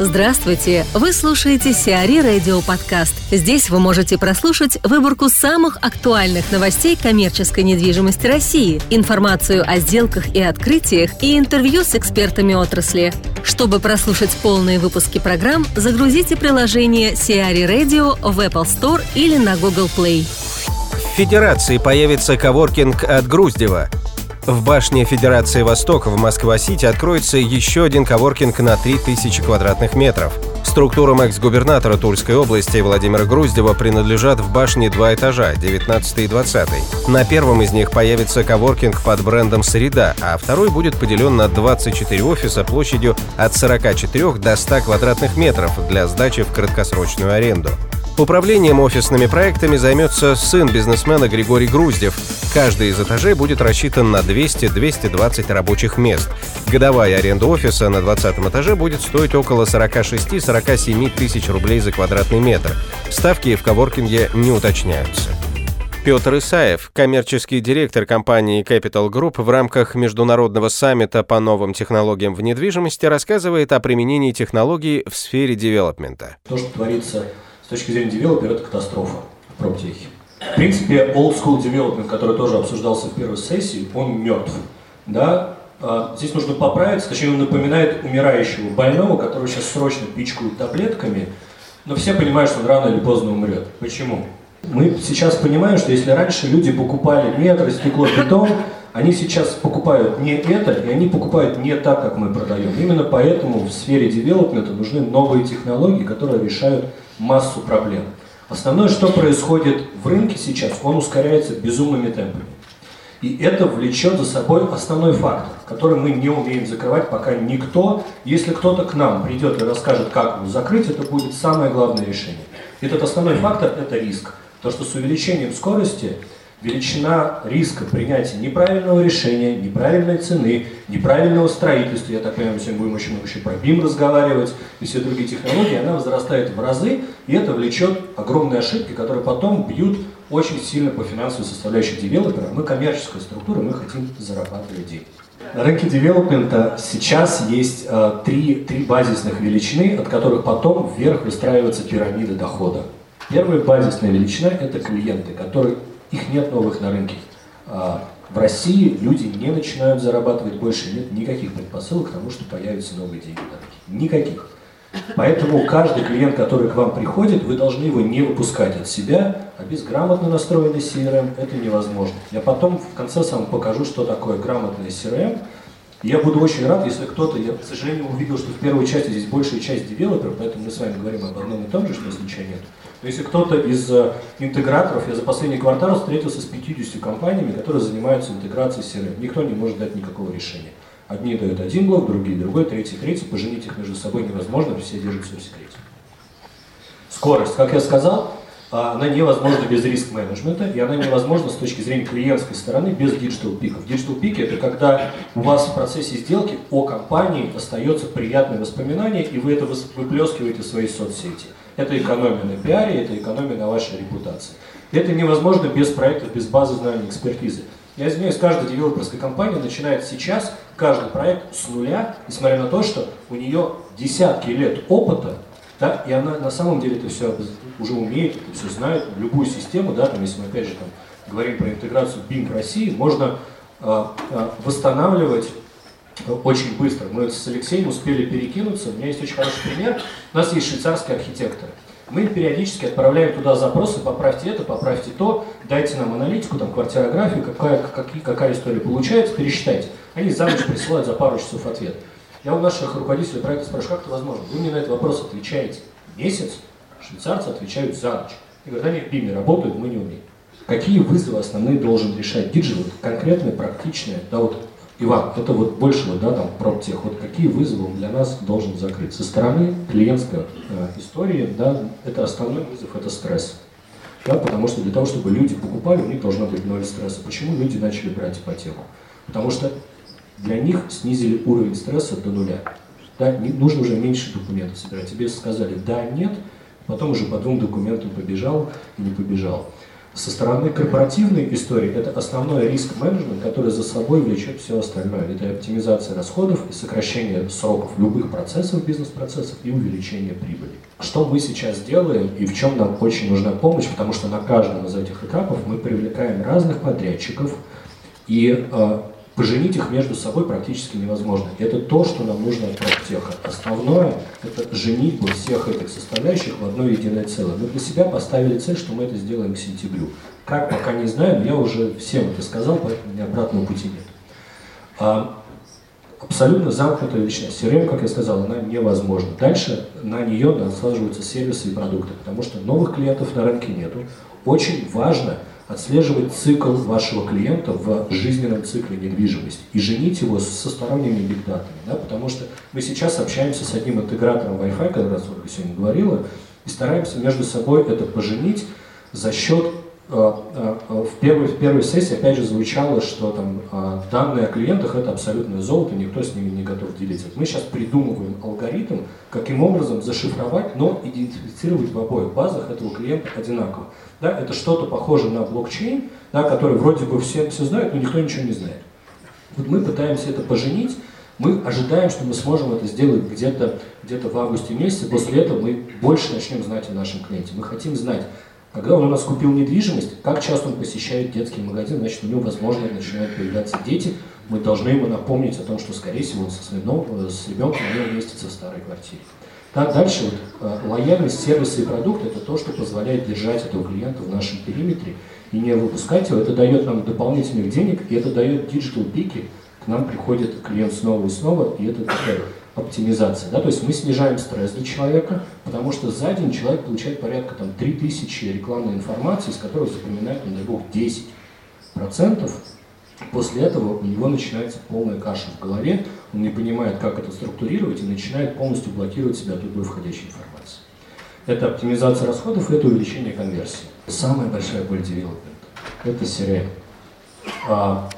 Здравствуйте! Вы слушаете Сиари Радио Подкаст. Здесь вы можете прослушать выборку самых актуальных новостей коммерческой недвижимости России, информацию о сделках и открытиях и интервью с экспертами отрасли. Чтобы прослушать полные выпуски программ, загрузите приложение Сиари Radio в Apple Store или на Google Play. В Федерации появится коворкинг от Груздева – в башне Федерации Восток в Москва-Сити откроется еще один коворкинг на 3000 квадратных метров. Структурам экс-губернатора Тульской области Владимира Груздева принадлежат в башне два этажа, 19 и 20. На первом из них появится коворкинг под брендом «Среда», а второй будет поделен на 24 офиса площадью от 44 до 100 квадратных метров для сдачи в краткосрочную аренду. Управлением офисными проектами займется сын бизнесмена Григорий Груздев. Каждый из этажей будет рассчитан на 200-220 рабочих мест. Годовая аренда офиса на 20 этаже будет стоить около 46-47 тысяч рублей за квадратный метр. Ставки в коворкинге не уточняются. Петр Исаев, коммерческий директор компании Capital Group в рамках международного саммита по новым технологиям в недвижимости, рассказывает о применении технологий в сфере девелопмента. То, что творится с точки зрения девелопера, это катастрофа в проптехе. В принципе, old school development, который тоже обсуждался в первой сессии, он мертв. Да? А, здесь нужно поправиться, точнее, он напоминает умирающего больного, который сейчас срочно пичкают таблетками, но все понимают, что он рано или поздно умрет. Почему? Мы сейчас понимаем, что если раньше люди покупали метр, стекло, бетон, они сейчас покупают не это, и они покупают не так, как мы продаем. Именно поэтому в сфере девелопмента нужны новые технологии, которые решают массу проблем. Основное, что происходит в рынке сейчас, он ускоряется безумными темпами. И это влечет за собой основной фактор, который мы не умеем закрывать, пока никто, если кто-то к нам придет и расскажет, как его закрыть, это будет самое главное решение. Этот основной фактор – это риск. То, что с увеличением скорости величина риска принятия неправильного решения, неправильной цены, неправильного строительства, я так понимаю, мы сегодня будем очень много еще про BIM разговаривать, и все другие технологии, она возрастает в разы, и это влечет огромные ошибки, которые потом бьют очень сильно по финансовой составляющей девелопера. Мы коммерческая структура, мы хотим зарабатывать деньги. На рынке девелопмента сейчас есть э, три, три базисных величины, от которых потом вверх выстраивается пирамида дохода. Первая базисная величина – это клиенты, которые их нет новых на рынке. А, в России люди не начинают зарабатывать больше, нет никаких предпосылок к тому, что появятся новые деньги на рынке. Никаких. Поэтому каждый клиент, который к вам приходит, вы должны его не выпускать от себя, а без грамотно настроенной CRM это невозможно. Я потом в конце сам покажу, что такое грамотная CRM. Я буду очень рад, если кто-то, я, к сожалению, увидел, что в первой части здесь большая часть девелоперов, поэтому мы с вами говорим об одном и том же, что ничего нет. Но если кто-то из э, интеграторов, я за последний квартал встретился с 50 компаниями, которые занимаются интеграцией CRM. Никто не может дать никакого решения. Одни дают один блок, другие другой, третий третий. Поженить их между собой невозможно, все держат все в секрете. Скорость, как я сказал, она невозможна без риск-менеджмента, и она невозможна с точки зрения клиентской стороны без digital-пиков. Digital-пики – это когда у вас в процессе сделки о компании остается приятное воспоминание, и вы это выплескиваете в свои соцсети. Это экономия на пиаре, это экономия на вашей репутации. Это невозможно без проектов, без базы знаний, экспертизы. Я извиняюсь, каждая девелоперская компания начинает сейчас каждый проект с нуля, несмотря на то, что у нее десятки лет опыта, да, и она на самом деле это все уже умеет, это все знает, любую систему, да, там, если мы опять же там, говорим про интеграцию BIM в России, можно э, э, восстанавливать очень быстро. Мы с Алексеем успели перекинуться. У меня есть очень хороший пример. У нас есть швейцарские архитекторы. Мы периодически отправляем туда запросы, поправьте это, поправьте то, дайте нам аналитику, там, квартирографию, какая, какая, какая история получается, пересчитайте. Они за ночь присылают за пару часов ответ. Я у наших руководителей проекта спрашиваю, как это возможно? Вы мне на этот вопрос отвечаете месяц, швейцарцы отвечают за ночь. И говорят, они в БИМе работают, мы не умеем. Какие вызовы основные должен решать диджей, вот конкретные, практичные, да, вот Иван, это вот больше вот, да, там, проптех, вот какие вызовы он для нас должен закрыть? Со стороны клиентской э, истории, да, это основной вызов, это стресс. Да, потому что для того, чтобы люди покупали, у них должно быть ноль стресса. Почему люди начали брать ипотеку? Потому что для них снизили уровень стресса до нуля. Да, не, нужно уже меньше документов собирать. Тебе сказали да, нет, потом уже по двум документам побежал и не побежал. Со стороны корпоративной истории это основной риск-менеджмент, который за собой влечет все остальное. Это оптимизация расходов и сокращение сроков любых процессов, бизнес-процессов и увеличение прибыли. Что мы сейчас делаем и в чем нам очень нужна помощь, потому что на каждом из этих этапов мы привлекаем разных подрядчиков, и э, поженить их между собой практически невозможно. Это то, что нам нужно от проптеха. Основное – это женитьба всех этих составляющих в одно единое целое. Мы для себя поставили цель, что мы это сделаем к сентябрю. Как, пока не знаю, но я уже всем это сказал, поэтому у меня обратного пути нет. А, абсолютно замкнутая величина. CRM, как я сказал, она невозможна. Дальше на нее насаживаются сервисы и продукты, потому что новых клиентов на рынке нету. Очень важно – отслеживать цикл вашего клиента в жизненном цикле недвижимости и женить его со сторонними бигдатами. Да, потому что мы сейчас общаемся с одним интегратором Wi-Fi, как раз Ольга сегодня говорила, и стараемся между собой это поженить за счет в первой, в первой сессии опять же звучало, что там э, данные о клиентах это абсолютное золото, никто с ними не готов делиться. Мы сейчас придумываем алгоритм, каким образом зашифровать, но идентифицировать в обоих базах этого клиента одинаково. Да, это что-то похоже на блокчейн, да, который вроде бы все, все знают, но никто ничего не знает. Вот мы пытаемся это поженить, мы ожидаем, что мы сможем это сделать где-то где, в августе месяце, после этого мы больше начнем знать о нашем клиенте. Мы хотим знать, когда он у нас купил недвижимость, как часто он посещает детский магазин, значит, у него, возможно, начинают появляться дети. Мы должны ему напомнить о том, что, скорее всего, он со своим, э, с ребенком не уместится в старой квартире. Так, дальше вот, э, лояльность, сервисы и продукты – это то, что позволяет держать этого клиента в нашем периметре и не выпускать его. Это дает нам дополнительных денег, и это дает digital пики. К нам приходит клиент снова и снова, и это такая оптимизация. Да? То есть мы снижаем стресс для человека, потому что за день человек получает порядка там, 3000 рекламной информации, из которых запоминает, не дай бог, 10%. После этого у него начинается полная каша в голове, он не понимает, как это структурировать и начинает полностью блокировать себя от любой входящей информации. Это оптимизация расходов это увеличение конверсии. Самая большая боль девелопмента – это CRM. А,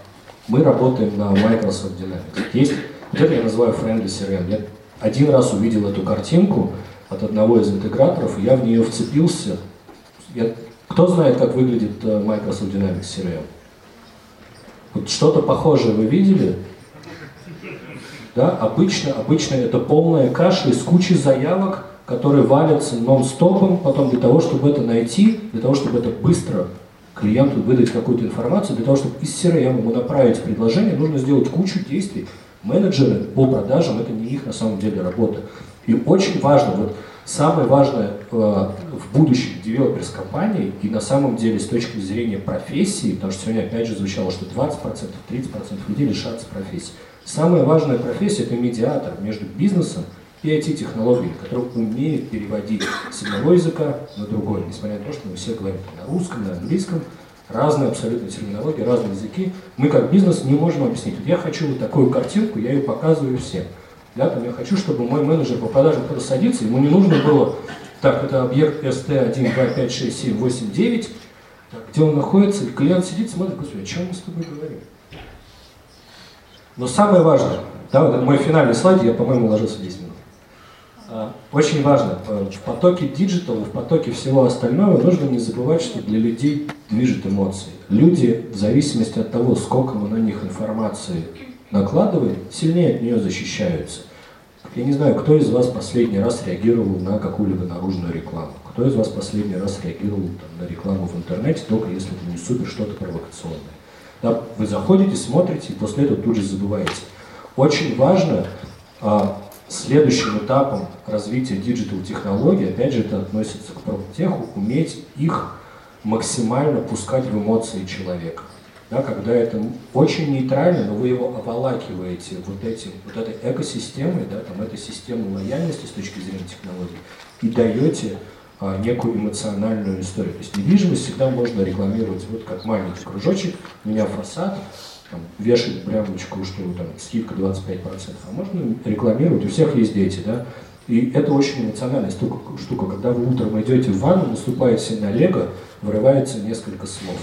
мы работаем на Microsoft Dynamics. Есть вот это я называю friendly CRM. Я один раз увидел эту картинку от одного из интеграторов, и я в нее вцепился. Я... Кто знает, как выглядит э, Microsoft Dynamics CRM? Вот что-то похожее вы видели? Да, обычно, обычно это полная каша из кучи заявок, которые валятся нон-стопом, потом для того, чтобы это найти, для того, чтобы это быстро клиенту выдать какую-то информацию, для того, чтобы из CRM ему направить предложение, нужно сделать кучу действий, Менеджеры по продажам – это не их на самом деле работа. И очень важно, вот самое важное э, в будущем девелоперс компании и на самом деле с точки зрения профессии, потому что сегодня опять же звучало, что 20%, 30% людей лишатся профессии. Самая важная профессия – это медиатор между бизнесом и IT-технологиями, который умеет переводить с одного языка на другой, несмотря на то, что мы все говорим на русском, на английском, разные абсолютно терминологии, разные языки. Мы как бизнес не можем объяснить. Вот я хочу вот такую картинку, я ее показываю всем. Да, там я хочу, чтобы мой менеджер по продажам, когда садится, ему не нужно было, так, это объект ST1, 2, 5, 6, 7, 8, 9, так, где он находится, и клиент сидит, смотрит, господи, о чем мы с тобой говорим? Но самое важное, да, вот мой финальный слайд, я, по-моему, уложился в 10 минут. А, очень важно, э, в потоке диджитала, в потоке всего остального нужно не забывать, что для людей движет эмоции. Люди, в зависимости от того, сколько мы на них информации накладываем, сильнее от нее защищаются. Я не знаю, кто из вас последний раз реагировал на какую-либо наружную рекламу? Кто из вас последний раз реагировал там, на рекламу в интернете, только если это не супер что-то провокационное? Да, вы заходите, смотрите, и после этого тут же забываете. Очень важно а, Следующим этапом развития digital технологий, опять же это относится к проптеху, уметь их максимально пускать в эмоции человека. Да, когда это очень нейтрально, но вы его обволакиваете вот, этим, вот этой экосистемой, да, там, этой системой лояльности с точки зрения технологий, и даете а, некую эмоциональную историю. То есть недвижимость всегда можно рекламировать вот как маленький кружочек, у меня фасад, там, вешать прямочку, что там скидка 25%, а можно рекламировать, у всех есть дети, да, и это очень эмоциональная штука, штука. Когда вы утром идете в ванну, наступаете на лего, вырывается несколько слов.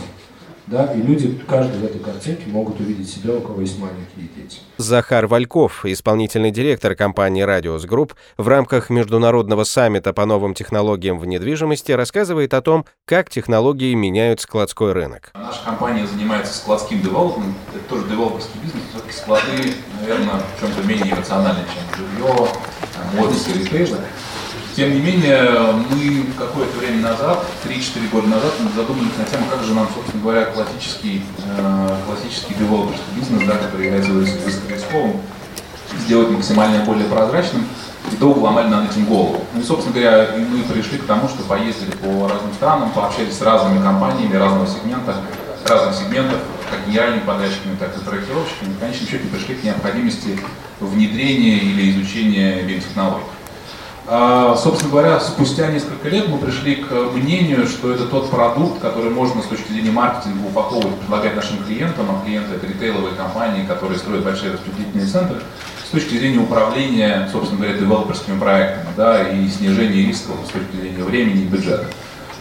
Да, и люди, каждый в этой картинке могут увидеть себя, у кого есть маленькие дети. Захар Вальков, исполнительный директор компании «Радиус Групп», в рамках международного саммита по новым технологиям в недвижимости рассказывает о том, как технологии меняют складской рынок. Наша компания занимается складским девелопментом, это тоже девелоперский бизнес, все-таки склады, наверное, в чем-то менее эмоциональны, чем жилье, офисы, ритейлы. Тем не менее, мы какое-то время назад, 3-4 года назад, задумались на тему, как же нам, собственно говоря, классический, э, классический девелоперский бизнес, да, который является высокорисковым, сделать максимально более прозрачным, и долго ломали над этим голову. Ну и, собственно говоря, мы пришли к тому, что поездили по разным странам, пообщались с разными компаниями разного сегмента, разных сегментов, как генеральными подрядчиками, так и проектировщиками, и в конечном счете пришли к необходимости внедрения или изучения биотехнологий. А, собственно говоря, спустя несколько лет мы пришли к мнению, что это тот продукт, который можно с точки зрения маркетинга упаковывать, предлагать нашим клиентам, а клиенты это ритейловые компании, которые строят большие распределительные центры, с точки зрения управления, собственно говоря, девелоперскими проектами, да, и снижения рисков с точки зрения времени и бюджета.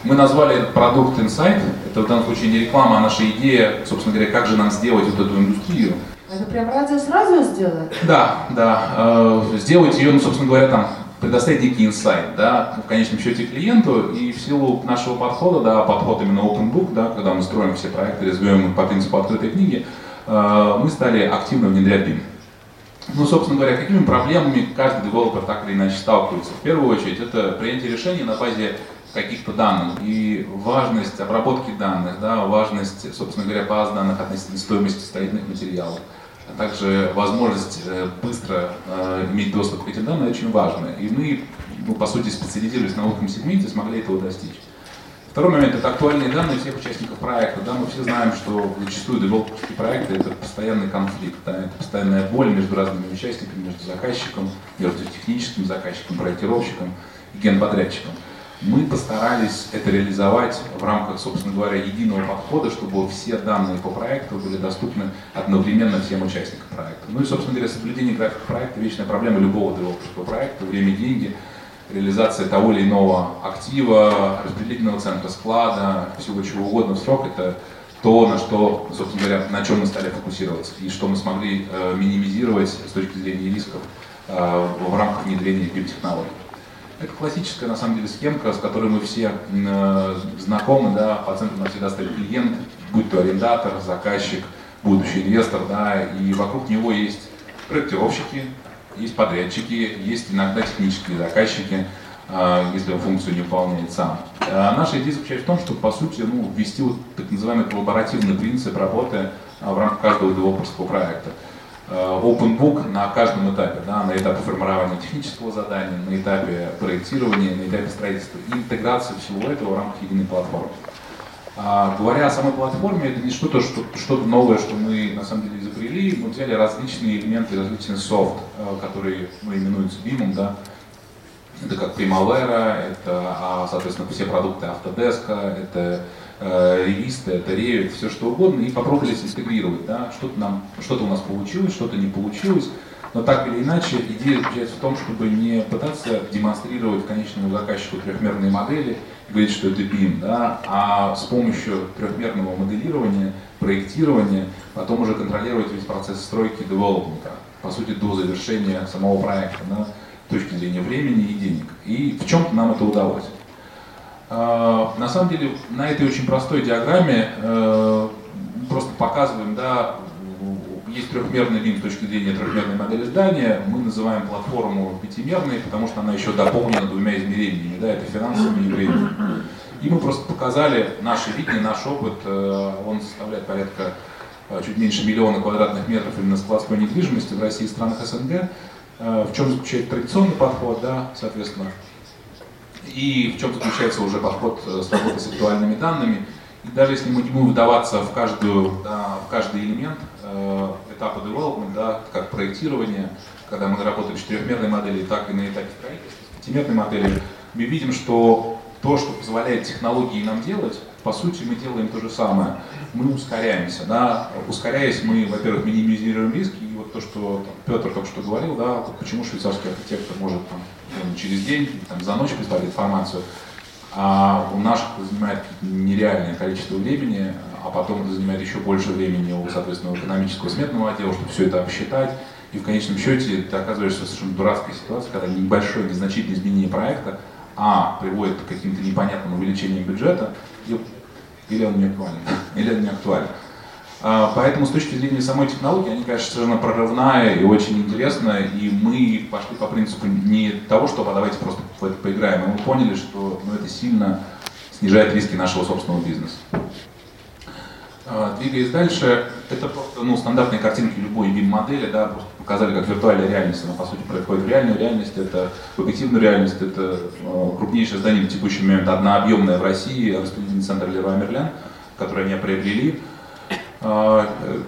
Мы назвали этот продукт Insight, это в данном случае не реклама, а наша идея, собственно говоря, как же нам сделать вот эту индустрию. Это прям радио сразу сделать? Да, да. Э, сделать ее, ну, собственно говоря, там предоставить некий инсайт, да, в конечном счете клиенту, и в силу нашего подхода, да, подход именно open book, да, когда мы строим все проекты, развиваем их по принципу открытой книги, э, мы стали активно внедрять BIM. Ну, собственно говоря, какими проблемами каждый девелопер так или иначе сталкивается? В первую очередь, это принятие решений на базе каких-то данных и важность обработки данных, да, важность, собственно говоря, баз данных относительно стоимости строительных материалов а также возможность э, быстро э, иметь доступ к этим данным очень важно. И мы, ну, по сути, специализируясь на узком сегменте, смогли этого достичь. Второй момент – это актуальные данные всех участников проекта. Да, мы все знаем, что зачастую девелоперские проекты – это постоянный конфликт, да, это постоянная боль между разными участниками, между заказчиком, между техническим заказчиком, проектировщиком и генподрядчиком. Мы постарались это реализовать в рамках, собственно говоря, единого подхода, чтобы все данные по проекту были доступны одновременно всем участникам проекта. Ну и, собственно говоря, соблюдение графика проекта – вечная проблема любого девелоперского проекта, время, деньги, реализация того или иного актива, распределительного центра, склада, всего чего угодно в срок – это то, на что, собственно говоря, на чем мы стали фокусироваться и что мы смогли э, минимизировать с точки зрения рисков э, в рамках внедрения биотехнологий. Это классическая, на самом деле, схемка, с которой мы все э, знакомы, да, по центру у нас всегда стоит клиент, будь то арендатор, заказчик, будущий инвестор, да, и вокруг него есть проектировщики, есть подрядчики, есть иногда технические заказчики, э, если он функцию не выполняет сам. А наша идея заключается в том, чтобы, по сути, ну, ввести вот так называемый коллаборативный принцип работы в рамках каждого девелоперского проекта. Э, open book на каждом этапе, да, на этапе формирования технического задания, на этапе проектирования, на этапе строительства и интеграции всего этого в рамках единой платформы. А, говоря о самой платформе, это не что-то что, что новое, что мы на самом деле изобрели. Мы взяли различные элементы, различный софт, э, который ну, именуется BIM, да. Это как Primavera, это, а, соответственно, все продукты Autodesk, это э, ревисты, это Revit, все что угодно, и попробовали интегрировать. Да? Что-то, нам, что-то у нас получилось, что-то не получилось. Но так или иначе, идея заключается в том, чтобы не пытаться демонстрировать конечному заказчику трехмерные модели, говорить, что это BIM, да, а с помощью трехмерного моделирования, проектирования, потом уже контролировать весь процесс стройки девелопмента, по сути, до завершения самого проекта, да, с точки зрения времени и денег. И в чем-то нам это удалось. А, на самом деле на этой очень простой диаграмме э, просто показываем, да, есть трехмерный лин с точки зрения трехмерной модели здания, мы называем платформу пятимерной, потому что она еще дополнена двумя измерениями, да, это финансовыми и временем. И мы просто показали наше видение, наш опыт, э, он составляет порядка э, чуть меньше миллиона квадратных метров именно складской недвижимости в России и странах СНГ. В чем заключается традиционный подход, да, соответственно, и в чем заключается уже подход э, с работой с актуальными данными. И даже если мы не будем вдаваться в, каждую, да, в каждый элемент э, этапа development, да, как проектирование, когда мы работаем в четырехмерной модели, так и на этапе строительства, пятимерной модели, мы видим, что то, что позволяет технологии нам делать, по сути, мы делаем то же самое. Мы ускоряемся. Да? Ускоряясь, мы, во-первых, минимизируем риски. И вот то, что там, Петр только что говорил, да, почему швейцарский архитектор может там, через день, там, за ночь прислать информацию, а у наших занимает нереальное количество времени, а потом это занимает еще больше времени у, соответственно, экономического сметного отдела, чтобы все это обсчитать. И в конечном счете ты оказываешься в совершенно дурацкой ситуации, когда небольшое, незначительное изменение проекта, а, приводит к каким-то непонятным увеличениям бюджета, или он не актуален, или он не актуален. А, поэтому с точки зрения самой технологии, они, конечно, совершенно прорывная и очень интересная, и мы пошли по принципу не того, что а давайте просто в это поиграем, а мы поняли, что ну, это сильно снижает риски нашего собственного бизнеса. А, двигаясь дальше, это просто ну, стандартные картинки любой BIM-модели, да, просто показали, как виртуальная реальность, она по сути происходит в реальную реальность, это в объективную реальность, это э, крупнейшее здание в текущий момент, однообъемное в России, распределительный центр Леруа Мерлен, который они приобрели. А, э,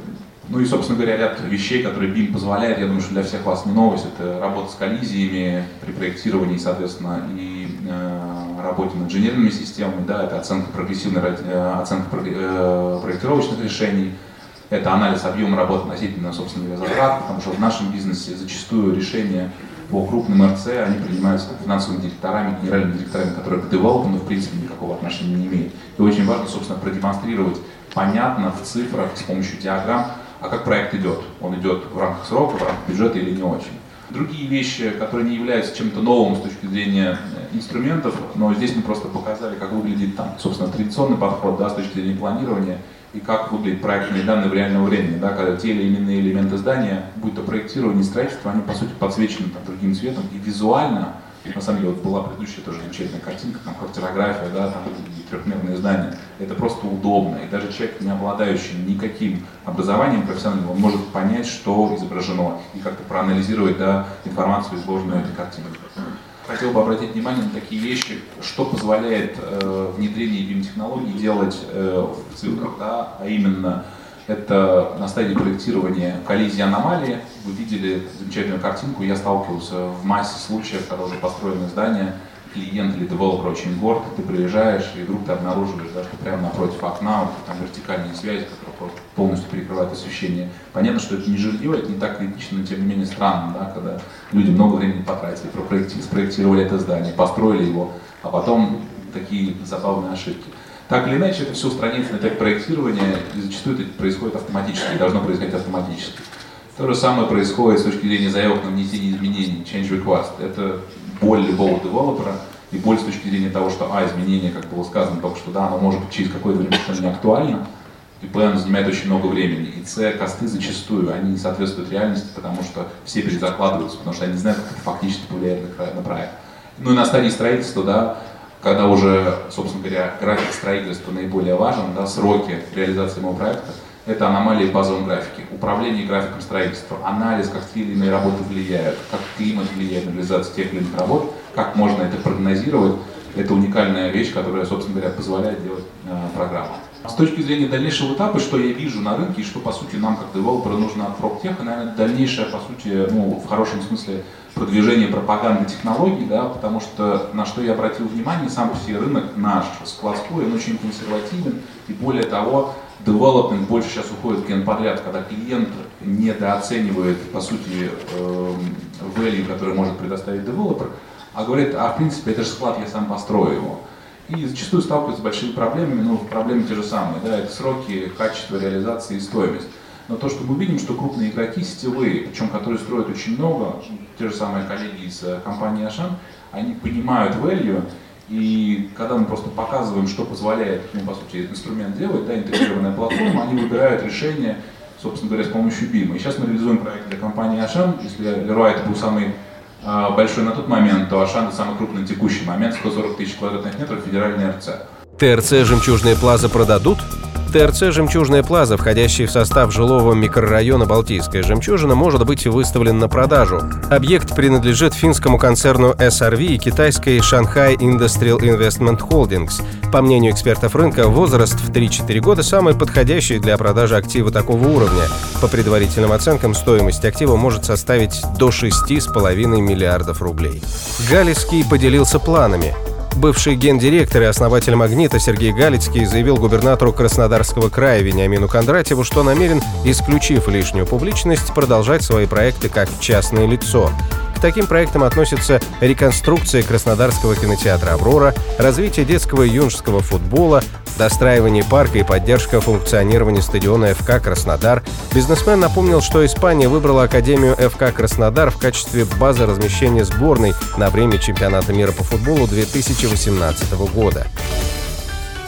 ну и, собственно говоря, ряд вещей, которые BIM позволяет, я думаю, что для всех вас не новость, это работа с коллизиями при проектировании, соответственно, и э, работе над инженерными системами, да, это оценка прогрессивной э, оценка э, проектировочных решений, это анализ объема работы относительно, собственно говоря, затрат, потому что в нашем бизнесе зачастую решения по крупным РЦ, они принимаются финансовыми директорами, генеральными директорами, которые к девелопмену, в принципе, никакого отношения не имеют. И очень важно, собственно, продемонстрировать понятно в цифрах с помощью диаграмм, а как проект идет. Он идет в рамках срока, в рамках бюджета или не очень. Другие вещи, которые не являются чем-то новым с точки зрения э, инструментов, но здесь мы просто показали, как выглядит там, собственно, традиционный подход да, с точки зрения планирования и как выглядят проектные данные в реальном времени, да, когда те или иные элементы здания, будь то проектирование, строительство, они по сути подсвечены там, другим цветом и визуально на самом деле, вот была предыдущая тоже замечательная картинка, там квартирография, да, там трехмерные здания. Это просто удобно. И даже человек, не обладающий никаким образованием профессиональным, он может понять, что изображено, и как-то проанализировать да, информацию, изложенную этой картинкой. Хотел бы обратить внимание на такие вещи, что позволяет э, внедрение BIM-технологий делать э, в цифрах, да, а именно это на стадии проектирования коллизии аномалии. Вы видели замечательную картинку. Я сталкивался в массе случаев, когда уже построены здания, клиент или девелопер очень горд, ты приезжаешь, и вдруг ты обнаруживаешь, да, что прямо напротив окна вот, там вертикальные связи, которые полностью перекрывают освещение. Понятно, что это не жилье, это не так критично, но тем не менее странно, да, когда люди много времени потратили, спроектировали это здание, построили его, а потом такие забавные ошибки. Так или иначе, это все этапе проектирования, и зачастую это происходит автоматически, должно происходить автоматически. То же самое происходит с точки зрения заявок на внесение изменений, change request. Это боль любого девелопера и боль с точки зрения того, что, а, изменение, как было сказано только что, да, оно может быть через какое-то время не актуально, и Б, оно занимает очень много времени. И С, косты зачастую, они не соответствуют реальности, потому что все перезакладываются, потому что они не знают, как это фактически повлияет на проект. Ну и на стадии строительства, да, когда уже, собственно говоря, график строительства наиболее важен, да, сроки реализации моего проекта, это аномалии в базовом графике. Управление графиком строительства, анализ, как те или иные работы влияют, как климат влияет на реализацию тех или иных работ, как можно это прогнозировать, это уникальная вещь, которая, собственно говоря, позволяет делать э, программу. С точки зрения дальнейшего этапа, что я вижу на рынке и что, по сути, нам как девелоперу нужно от PropTech, наверное, дальнейшее, по сути, ну, в хорошем смысле, продвижение пропаганды технологий, да, потому что на что я обратил внимание, сам по себе рынок наш складской, он очень консервативен, и более того, development больше сейчас уходит в генподряд, когда клиент недооценивает, по сути, эм, value, который может предоставить девелопер, а говорит, а в принципе, это же склад, я сам построю его. И зачастую сталкиваются с большими проблемами, но проблемы те же самые, да, это сроки, качество реализации и стоимость. Но то, что мы видим, что крупные игроки сетевые, причем которые строят очень много, те же самые коллеги из э, компании Ашан, они понимают value, и когда мы просто показываем, что позволяет, ну, по сути, этот инструмент делать, да, интегрированная платформа, они выбирают решение, собственно говоря, с помощью BIM. И сейчас мы реализуем проект для компании Ашан. Если Leroy это был самый э, большой на тот момент, то Ашан это самый крупный текущий момент, 140 тысяч квадратных метров, федеральный РЦ. ТРЦ «Жемчужные плаза» продадут? ТРЦ «Жемчужная плаза», входящий в состав жилого микрорайона «Балтийская жемчужина», может быть выставлен на продажу. Объект принадлежит финскому концерну SRV и китайской Shanghai Industrial Investment Holdings. По мнению экспертов рынка, возраст в 3-4 года самый подходящий для продажи актива такого уровня. По предварительным оценкам, стоимость актива может составить до 6,5 миллиардов рублей. Галицкий поделился планами. Бывший гендиректор и основатель «Магнита» Сергей Галицкий заявил губернатору Краснодарского края Вениамину Кондратьеву, что намерен, исключив лишнюю публичность, продолжать свои проекты как частное лицо. Таким проектам относятся реконструкция Краснодарского кинотеатра «Аврора», развитие детского и юношеского футбола, достраивание парка и поддержка функционирования стадиона ФК «Краснодар». Бизнесмен напомнил, что Испания выбрала Академию ФК «Краснодар» в качестве базы размещения сборной на время чемпионата мира по футболу 2018 года.